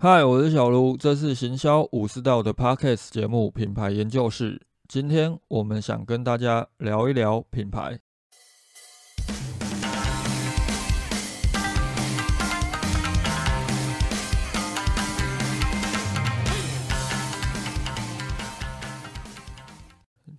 嗨，我是小卢，这是行销武士道的 Podcast 节目《品牌研究室》。今天我们想跟大家聊一聊品牌。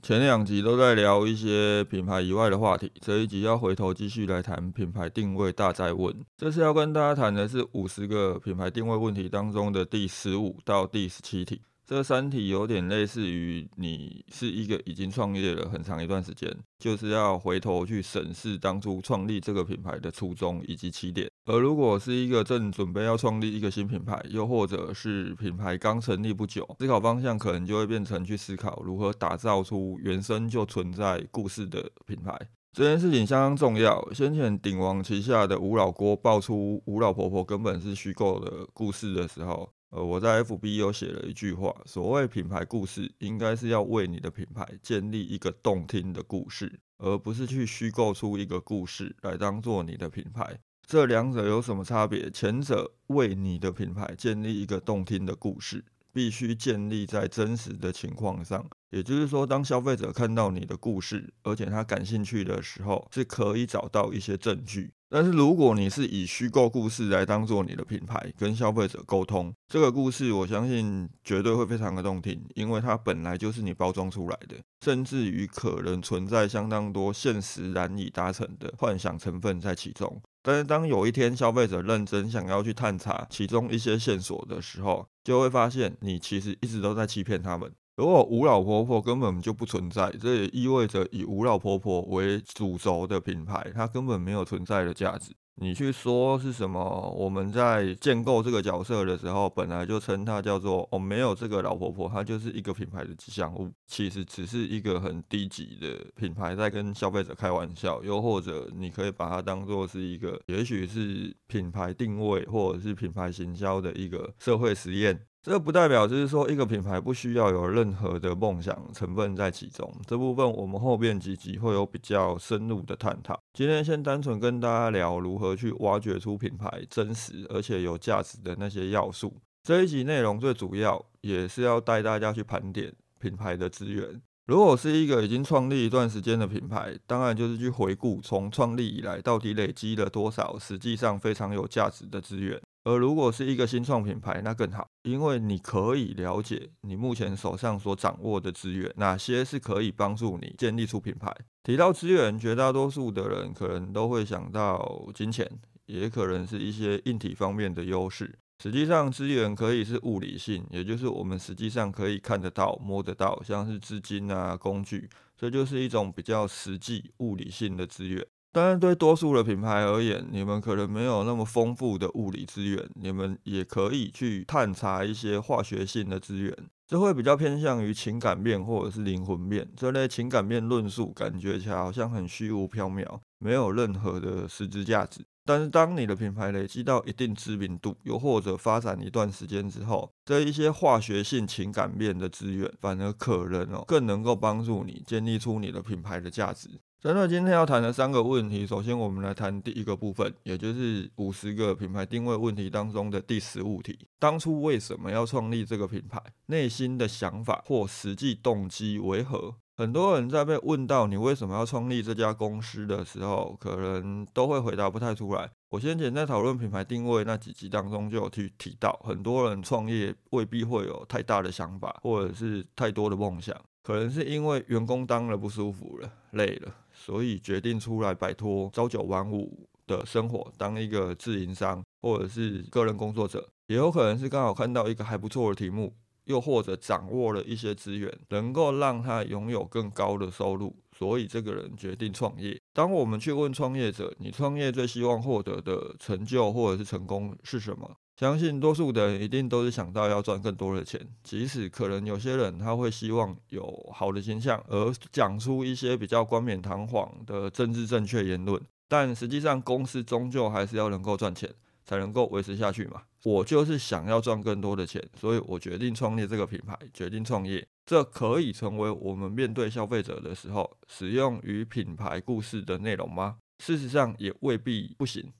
前两集都在聊一些品牌以外的话题，这一集要回头继续来谈品牌定位大在问。这次要跟大家谈的是五十个品牌定位问题当中的第十五到第十七题。这三题有点类似于你是一个已经创业了很长一段时间，就是要回头去审视当初创立这个品牌的初衷以及起点。而如果是一个正准备要创立一个新品牌，又或者是品牌刚成立不久，思考方向可能就会变成去思考如何打造出原生就存在故事的品牌。这件事情相当重要。先前鼎王旗下的吴老锅爆出吴老婆婆根本是虚构的故事的时候。呃，我在 FB 有写了一句话，所谓品牌故事，应该是要为你的品牌建立一个动听的故事，而不是去虚构出一个故事来当做你的品牌。这两者有什么差别？前者为你的品牌建立一个动听的故事，必须建立在真实的情况上。也就是说，当消费者看到你的故事，而且他感兴趣的时候，是可以找到一些证据。但是如果你是以虚构故事来当做你的品牌，跟消费者沟通这个故事，我相信绝对会非常的动听，因为它本来就是你包装出来的，甚至于可能存在相当多现实难以达成的幻想成分在其中。但是当有一天消费者认真想要去探查其中一些线索的时候，就会发现你其实一直都在欺骗他们。如果吴老婆婆根本就不存在，这也意味着以吴老婆婆为主轴的品牌，它根本没有存在的价值。你去说是什么？我们在建构这个角色的时候，本来就称它叫做哦，没有这个老婆婆，它就是一个品牌的吉祥物。其实只是一个很低级的品牌在跟消费者开玩笑，又或者你可以把它当做是一个，也许是品牌定位或者是品牌行销的一个社会实验。这不代表就是说一个品牌不需要有任何的梦想成分在其中。这部分我们后面几集会有比较深入的探讨。今天先单纯跟大家聊如何去挖掘出品牌真实而且有价值的那些要素。这一集内容最主要也是要带大家去盘点品牌的资源。如果是一个已经创立一段时间的品牌，当然就是去回顾从创立以来到底累积了多少实际上非常有价值的资源。而如果是一个新创品牌，那更好，因为你可以了解你目前手上所掌握的资源，哪些是可以帮助你建立出品牌。提到资源，绝大多数的人可能都会想到金钱，也可能是一些硬体方面的优势。实际上，资源可以是物理性，也就是我们实际上可以看得到、摸得到，像是资金啊、工具，这就是一种比较实际、物理性的资源。当然，对多数的品牌而言，你们可能没有那么丰富的物理资源，你们也可以去探查一些化学性的资源，这会比较偏向于情感面或者是灵魂面这类情感面论述，感觉起来好像很虚无缥缈，没有任何的实质价值。但是，当你的品牌累积到一定知名度，又或者发展一段时间之后，这一些化学性情感面的资源，反而可能哦，更能够帮助你建立出你的品牌的价值。针对今天要谈的三个问题，首先我们来谈第一个部分，也就是五十个品牌定位问题当中的第十五题：当初为什么要创立这个品牌？内心的想法或实际动机为何？很多人在被问到你为什么要创立这家公司的时候，可能都会回答不太出来。我先前在讨论品牌定位那几集当中就有提提到，很多人创业未必会有太大的想法，或者是太多的梦想，可能是因为员工当了不舒服了，累了。所以决定出来摆脱朝九晚五的生活，当一个自营商或者是个人工作者，也有可能是刚好看到一个还不错的题目，又或者掌握了一些资源，能够让他拥有更高的收入，所以这个人决定创业。当我们去问创业者，你创业最希望获得的成就或者是成功是什么？相信多数的人一定都是想到要赚更多的钱，即使可能有些人他会希望有好的形象，而讲出一些比较冠冕堂皇的政治正确言论，但实际上公司终究还是要能够赚钱，才能够维持下去嘛。我就是想要赚更多的钱，所以我决定创立这个品牌，决定创业。这可以成为我们面对消费者的时候使用与品牌故事的内容吗？事实上也未必不行。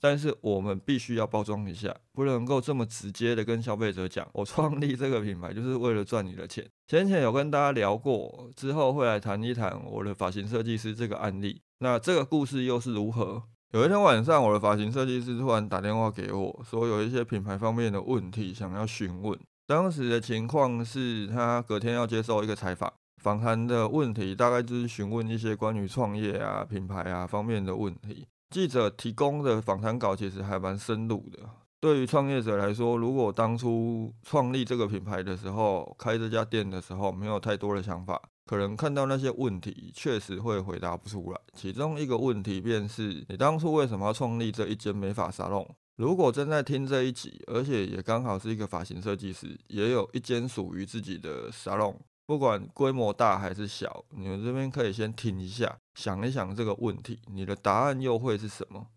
但是我们必须要包装一下，不能够这么直接的跟消费者讲，我创立这个品牌就是为了赚你的钱。前前有跟大家聊过，之后会来谈一谈我的发型设计师这个案例。那这个故事又是如何？有一天晚上，我的发型设计师突然打电话给我，说有一些品牌方面的问题想要询问。当时的情况是他隔天要接受一个采访，访谈的问题大概就是询问一些关于创业啊、品牌啊方面的问题。记者提供的访谈稿其实还蛮深入的。对于创业者来说，如果当初创立这个品牌的时候，开这家店的时候没有太多的想法，可能看到那些问题，确实会回答不出来。其中一个问题便是你当初为什么要创立这一间美发沙龙？如果正在听这一集，而且也刚好是一个发型设计师，也有一间属于自己的沙龙。不管规模大还是小，你们这边可以先听一下，想一想这个问题，你的答案又会是什么？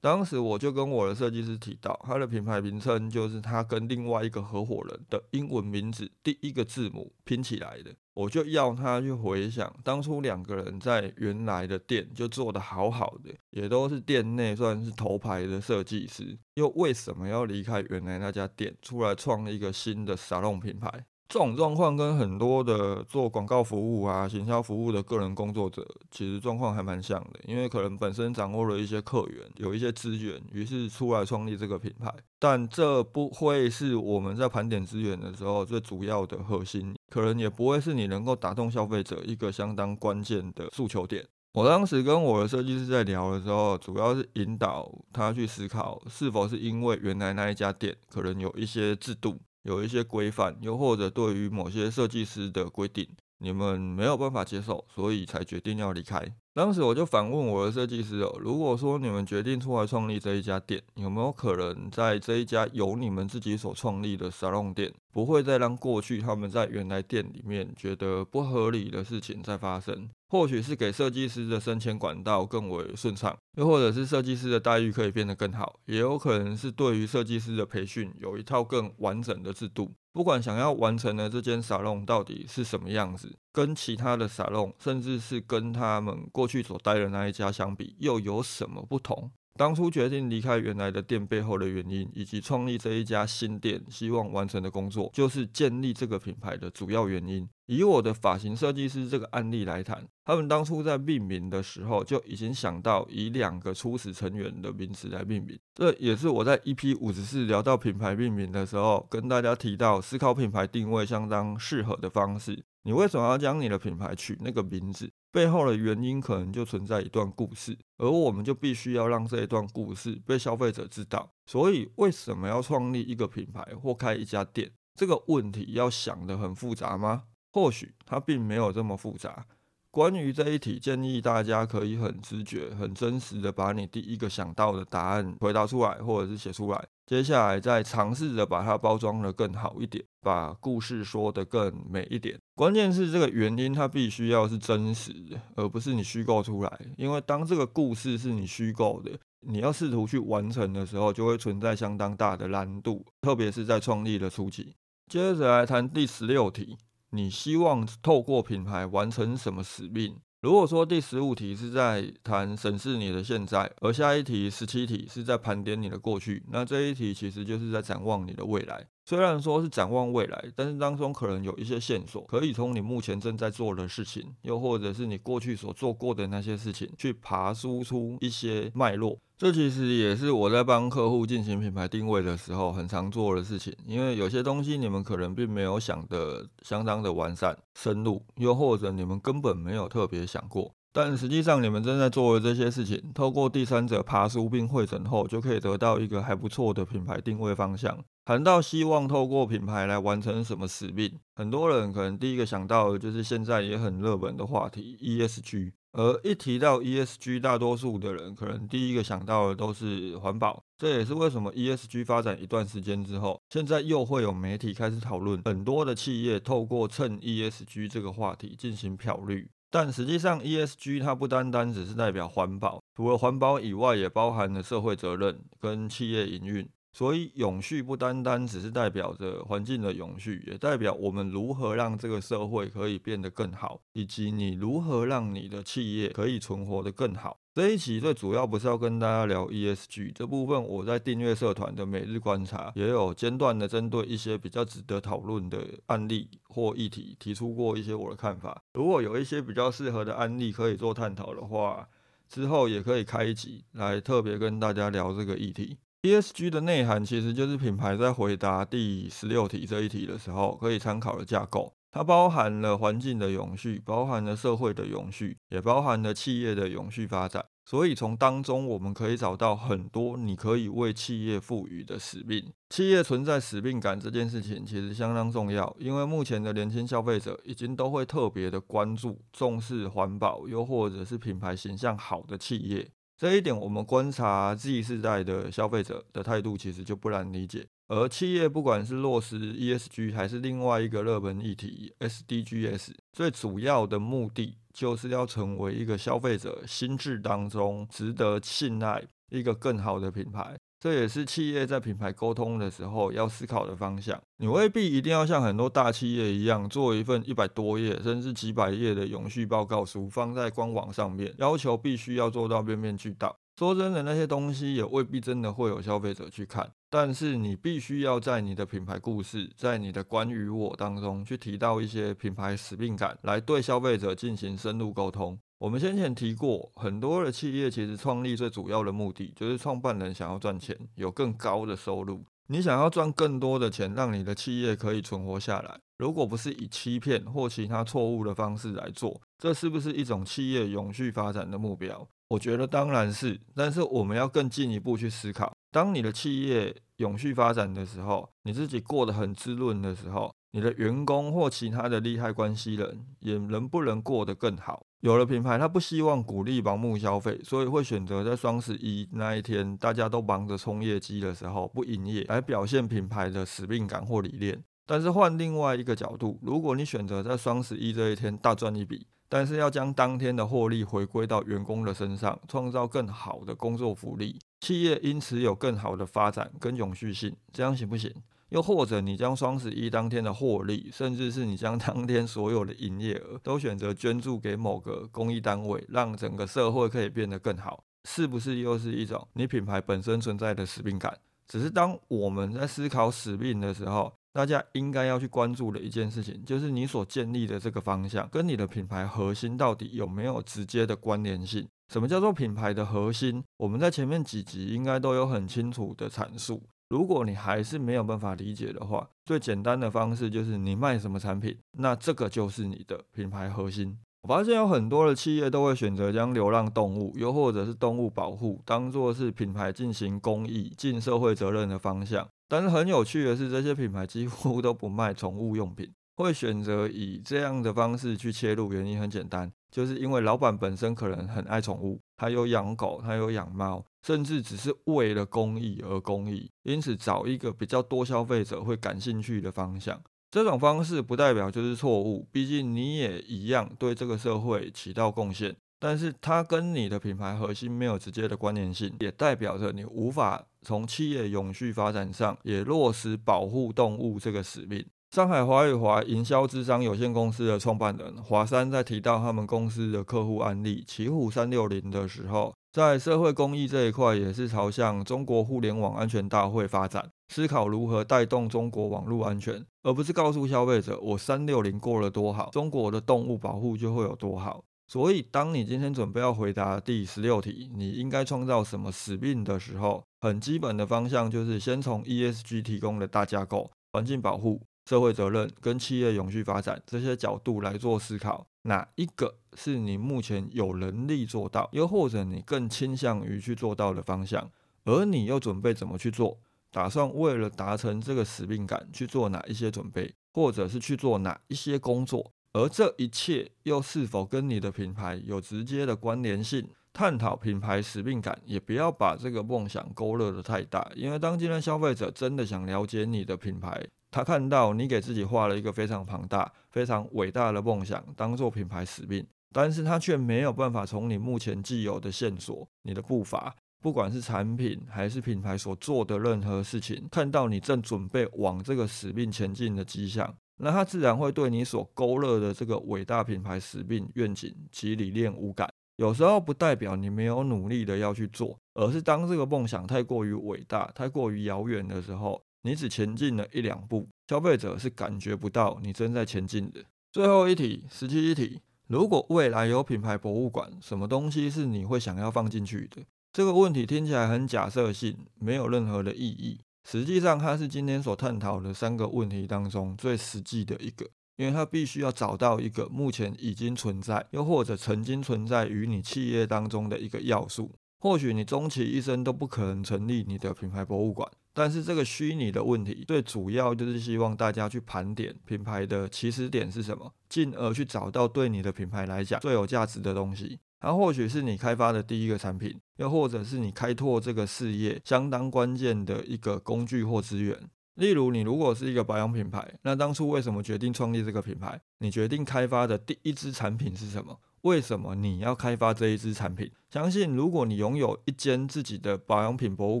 当时我就跟我的设计师提到，他的品牌名称就是他跟另外一个合伙人的英文名字第一个字母拼起来的。我就要他去回想，当初两个人在原来的店就做得好好的，也都是店内算是头牌的设计师，又为什么要离开原来那家店，出来创一个新的沙龙品牌？这种状况跟很多的做广告服务啊、行销服务的个人工作者，其实状况还蛮像的。因为可能本身掌握了一些客源，有一些资源，于是出来创立这个品牌。但这不会是我们在盘点资源的时候最主要的核心，可能也不会是你能够打动消费者一个相当关键的诉求点。我当时跟我的设计师在聊的时候，主要是引导他去思考，是否是因为原来那一家店可能有一些制度。有一些规范，又或者对于某些设计师的规定，你们没有办法接受，所以才决定要离开。当时我就反问我的设计师哦，如果说你们决定出来创立这一家店，有没有可能在这一家由你们自己所创立的沙龙店，不会再让过去他们在原来店里面觉得不合理的事情再发生？或许是给设计师的升迁管道更为顺畅，又或者是设计师的待遇可以变得更好，也有可能是对于设计师的培训有一套更完整的制度。不管想要完成的这间沙龙到底是什么样子，跟其他的沙龙，甚至是跟他们过去所待的那一家相比，又有什么不同？当初决定离开原来的店背后的原因，以及创立这一家新店希望完成的工作，就是建立这个品牌的主要原因。以我的发型设计师这个案例来谈，他们当初在命名的时候就已经想到以两个初始成员的名字来命名。这也是我在 EP 五十四聊到品牌命名的时候，跟大家提到思考品牌定位相当适合的方式。你为什么要将你的品牌取那个名字？背后的原因可能就存在一段故事，而我们就必须要让这一段故事被消费者知道。所以，为什么要创立一个品牌或开一家店？这个问题要想得很复杂吗？或许它并没有这么复杂。关于这一题，建议大家可以很直觉、很真实的把你第一个想到的答案回答出来，或者是写出来。接下来再尝试着把它包装的更好一点，把故事说得更美一点。关键是这个原因，它必须要是真实的，而不是你虚构出来。因为当这个故事是你虚构的，你要试图去完成的时候，就会存在相当大的难度，特别是在创立的初期。接着来谈第十六题。你希望透过品牌完成什么使命？如果说第十五题是在谈审视你的现在，而下一题十七题是在盘点你的过去，那这一题其实就是在展望你的未来。虽然说是展望未来，但是当中可能有一些线索，可以从你目前正在做的事情，又或者是你过去所做过的那些事情，去爬输出一些脉络。这其实也是我在帮客户进行品牌定位的时候很常做的事情，因为有些东西你们可能并没有想的相当的完善、深入，又或者你们根本没有特别想过。但实际上，你们正在做的这些事情，透过第三者爬书并会诊后，就可以得到一个还不错的品牌定位方向。谈到希望透过品牌来完成什么使命，很多人可能第一个想到的就是现在也很热门的话题 ESG。而一提到 ESG，大多数的人可能第一个想到的都是环保。这也是为什么 ESG 发展一段时间之后，现在又会有媒体开始讨论，很多的企业透过蹭 ESG 这个话题进行漂绿。但实际上，ESG 它不单单只是代表环保，除了环保以外，也包含了社会责任跟企业营运。所以，永续不单单只是代表着环境的永续，也代表我们如何让这个社会可以变得更好，以及你如何让你的企业可以存活得更好。这一期最主要不是要跟大家聊 ESG 这部分，我在订阅社团的每日观察也有间断的针对一些比较值得讨论的案例或议题提出过一些我的看法。如果有一些比较适合的案例可以做探讨的话，之后也可以开一集来特别跟大家聊这个议题。ESG 的内涵其实就是品牌在回答第十六题这一题的时候可以参考的架构。它包含了环境的永续，包含了社会的永续，也包含了企业的永续发展。所以从当中我们可以找到很多你可以为企业赋予的使命。企业存在使命感这件事情其实相当重要，因为目前的年轻消费者已经都会特别的关注、重视环保，又或者是品牌形象好的企业。这一点我们观察 Z 世代的消费者的态度，其实就不难理解。而企业不管是落实 ESG 还是另外一个热门议题 SDGs，最主要的目的就是要成为一个消费者心智当中值得信赖、一个更好的品牌。这也是企业在品牌沟通的时候要思考的方向。你未必一定要像很多大企业一样，做一份一百多页甚至几百页的永续报告书放在官网上面，要求必须要做到面面俱到。说真的，那些东西也未必真的会有消费者去看。但是你必须要在你的品牌故事，在你的关于我当中去提到一些品牌使命感，来对消费者进行深入沟通。我们先前提过，很多的企业其实创立最主要的目的就是创办人想要赚钱，有更高的收入。你想要赚更多的钱，让你的企业可以存活下来。如果不是以欺骗或其他错误的方式来做，这是不是一种企业永续发展的目标？我觉得当然是。但是我们要更进一步去思考。当你的企业永续发展的时候，你自己过得很滋润的时候，你的员工或其他的利害关系人也能不能过得更好？有了品牌，他不希望鼓励盲目消费，所以会选择在双十一那一天大家都忙着冲业绩的时候不营业，来表现品牌的使命感或理念。但是换另外一个角度，如果你选择在双十一这一天大赚一笔，但是要将当天的获利回归到员工的身上，创造更好的工作福利。企业因此有更好的发展跟永续性，这样行不行？又或者你将双十一当天的获利，甚至是你将当天所有的营业额，都选择捐助给某个公益单位，让整个社会可以变得更好，是不是又是一种你品牌本身存在的使命感？只是当我们在思考使命的时候，大家应该要去关注的一件事情，就是你所建立的这个方向，跟你的品牌核心到底有没有直接的关联性？什么叫做品牌的核心？我们在前面几集应该都有很清楚的阐述。如果你还是没有办法理解的话，最简单的方式就是你卖什么产品，那这个就是你的品牌核心。我发现有很多的企业都会选择将流浪动物，又或者是动物保护，当做是品牌进行公益、尽社会责任的方向。但是很有趣的是，这些品牌几乎都不卖宠物用品，会选择以这样的方式去切入。原因很简单，就是因为老板本身可能很爱宠物，他有养狗，他有养猫，甚至只是为了公益而公益，因此找一个比较多消费者会感兴趣的方向。这种方式不代表就是错误，毕竟你也一样对这个社会起到贡献。但是它跟你的品牌核心没有直接的关联性，也代表着你无法从企业永续发展上也落实保护动物这个使命。上海华与华营销智商有限公司的创办人华山在提到他们公司的客户案例奇虎三六零的时候，在社会公益这一块也是朝向中国互联网安全大会发展，思考如何带动中国网络安全，而不是告诉消费者我三六零过了多好，中国的动物保护就会有多好。所以，当你今天准备要回答第十六题，你应该创造什么使命的时候，很基本的方向就是先从 ESG 提供的大架构、环境保护、社会责任跟企业永续发展这些角度来做思考，哪一个是你目前有能力做到，又或者你更倾向于去做到的方向，而你又准备怎么去做？打算为了达成这个使命感去做哪一些准备，或者是去做哪一些工作？而这一切又是否跟你的品牌有直接的关联性？探讨品牌使命感，也不要把这个梦想勾勒得太大。因为当今天消费者真的想了解你的品牌，他看到你给自己画了一个非常庞大、非常伟大的梦想，当做品牌使命，但是他却没有办法从你目前既有的线索、你的步伐，不管是产品还是品牌所做的任何事情，看到你正准备往这个使命前进的迹象。那他自然会对你所勾勒的这个伟大品牌使命愿景及理念无感，有时候不代表你没有努力的要去做，而是当这个梦想太过于伟大、太过于遥远的时候，你只前进了一两步，消费者是感觉不到你正在前进的。最后一题，十七题，如果未来有品牌博物馆，什么东西是你会想要放进去的？这个问题听起来很假设性，没有任何的意义。实际上，它是今天所探讨的三个问题当中最实际的一个。因为它必须要找到一个目前已经存在，又或者曾经存在于你企业当中的一个要素。或许你终其一生都不可能成立你的品牌博物馆，但是这个虚拟的问题，最主要就是希望大家去盘点品牌的起始点是什么，进而去找到对你的品牌来讲最有价值的东西。它或许是你开发的第一个产品，又或者是你开拓这个事业相当关键的一个工具或资源。例如，你如果是一个保养品牌，那当初为什么决定创立这个品牌？你决定开发的第一支产品是什么？为什么你要开发这一支产品？相信如果你拥有一间自己的保养品博物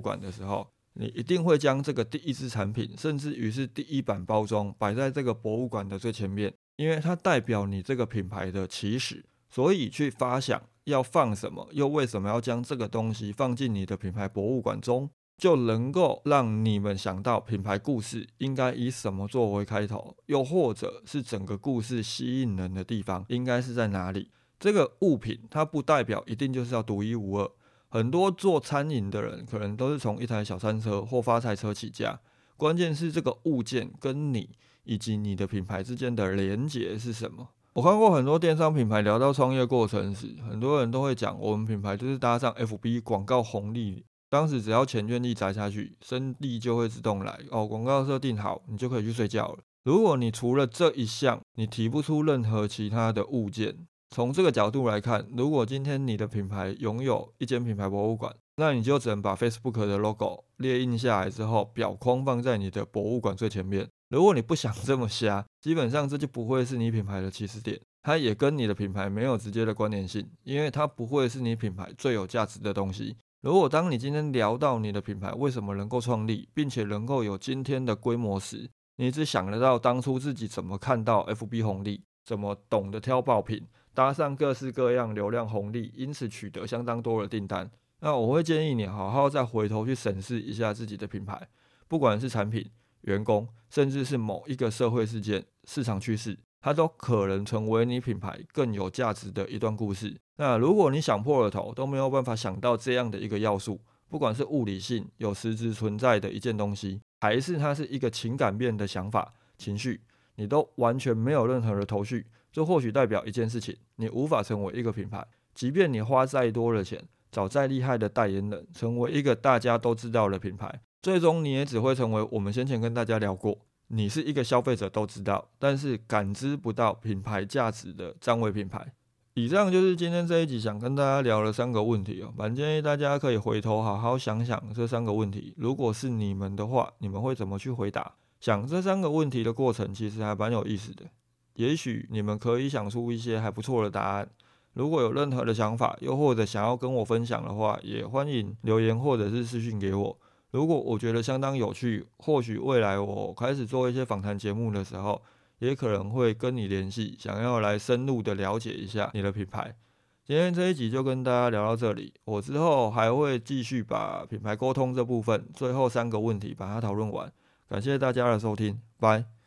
馆的时候，你一定会将这个第一支产品，甚至于是第一版包装，摆在这个博物馆的最前面，因为它代表你这个品牌的起始。所以去发想要放什么，又为什么要将这个东西放进你的品牌博物馆中？就能够让你们想到品牌故事应该以什么作为开头，又或者是整个故事吸引人的地方应该是在哪里？这个物品它不代表一定就是要独一无二。很多做餐饮的人可能都是从一台小餐车或发财车起家，关键是这个物件跟你以及你的品牌之间的连结是什么？我看过很多电商品牌聊到创业过程时，很多人都会讲，我们品牌就是搭上 FB 广告红利。当时只要钱愿意砸下去，生意就会自动来哦。广告设定好，你就可以去睡觉了。如果你除了这一项，你提不出任何其他的物件，从这个角度来看，如果今天你的品牌拥有一间品牌博物馆，那你就只能把 Facebook 的 logo 列印下来之后，表框放在你的博物馆最前面。如果你不想这么瞎，基本上这就不会是你品牌的起始点，它也跟你的品牌没有直接的关联性，因为它不会是你品牌最有价值的东西。如果当你今天聊到你的品牌为什么能够创立，并且能够有今天的规模时，你只想得到当初自己怎么看到 FB 红利，怎么懂得挑爆品，搭上各式各样流量红利，因此取得相当多的订单。那我会建议你好好再回头去审视一下自己的品牌，不管是产品、员工，甚至是某一个社会事件、市场趋势。它都可能成为你品牌更有价值的一段故事。那如果你想破了头都没有办法想到这样的一个要素，不管是物理性有实质存在的一件东西，还是它是一个情感面的想法、情绪，你都完全没有任何的头绪，这或许代表一件事情：你无法成为一个品牌。即便你花再多的钱，找再厉害的代言人，成为一个大家都知道的品牌，最终你也只会成为我们先前跟大家聊过。你是一个消费者都知道，但是感知不到品牌价值的占位品牌。以上就是今天这一集想跟大家聊的三个问题哦，蛮建议大家可以回头好好想想这三个问题。如果是你们的话，你们会怎么去回答？想这三个问题的过程其实还蛮有意思的，也许你们可以想出一些还不错的答案。如果有任何的想法，又或者想要跟我分享的话，也欢迎留言或者是私信给我。如果我觉得相当有趣，或许未来我开始做一些访谈节目的时候，也可能会跟你联系，想要来深入的了解一下你的品牌。今天这一集就跟大家聊到这里，我之后还会继续把品牌沟通这部分最后三个问题把它讨论完。感谢大家的收听，拜。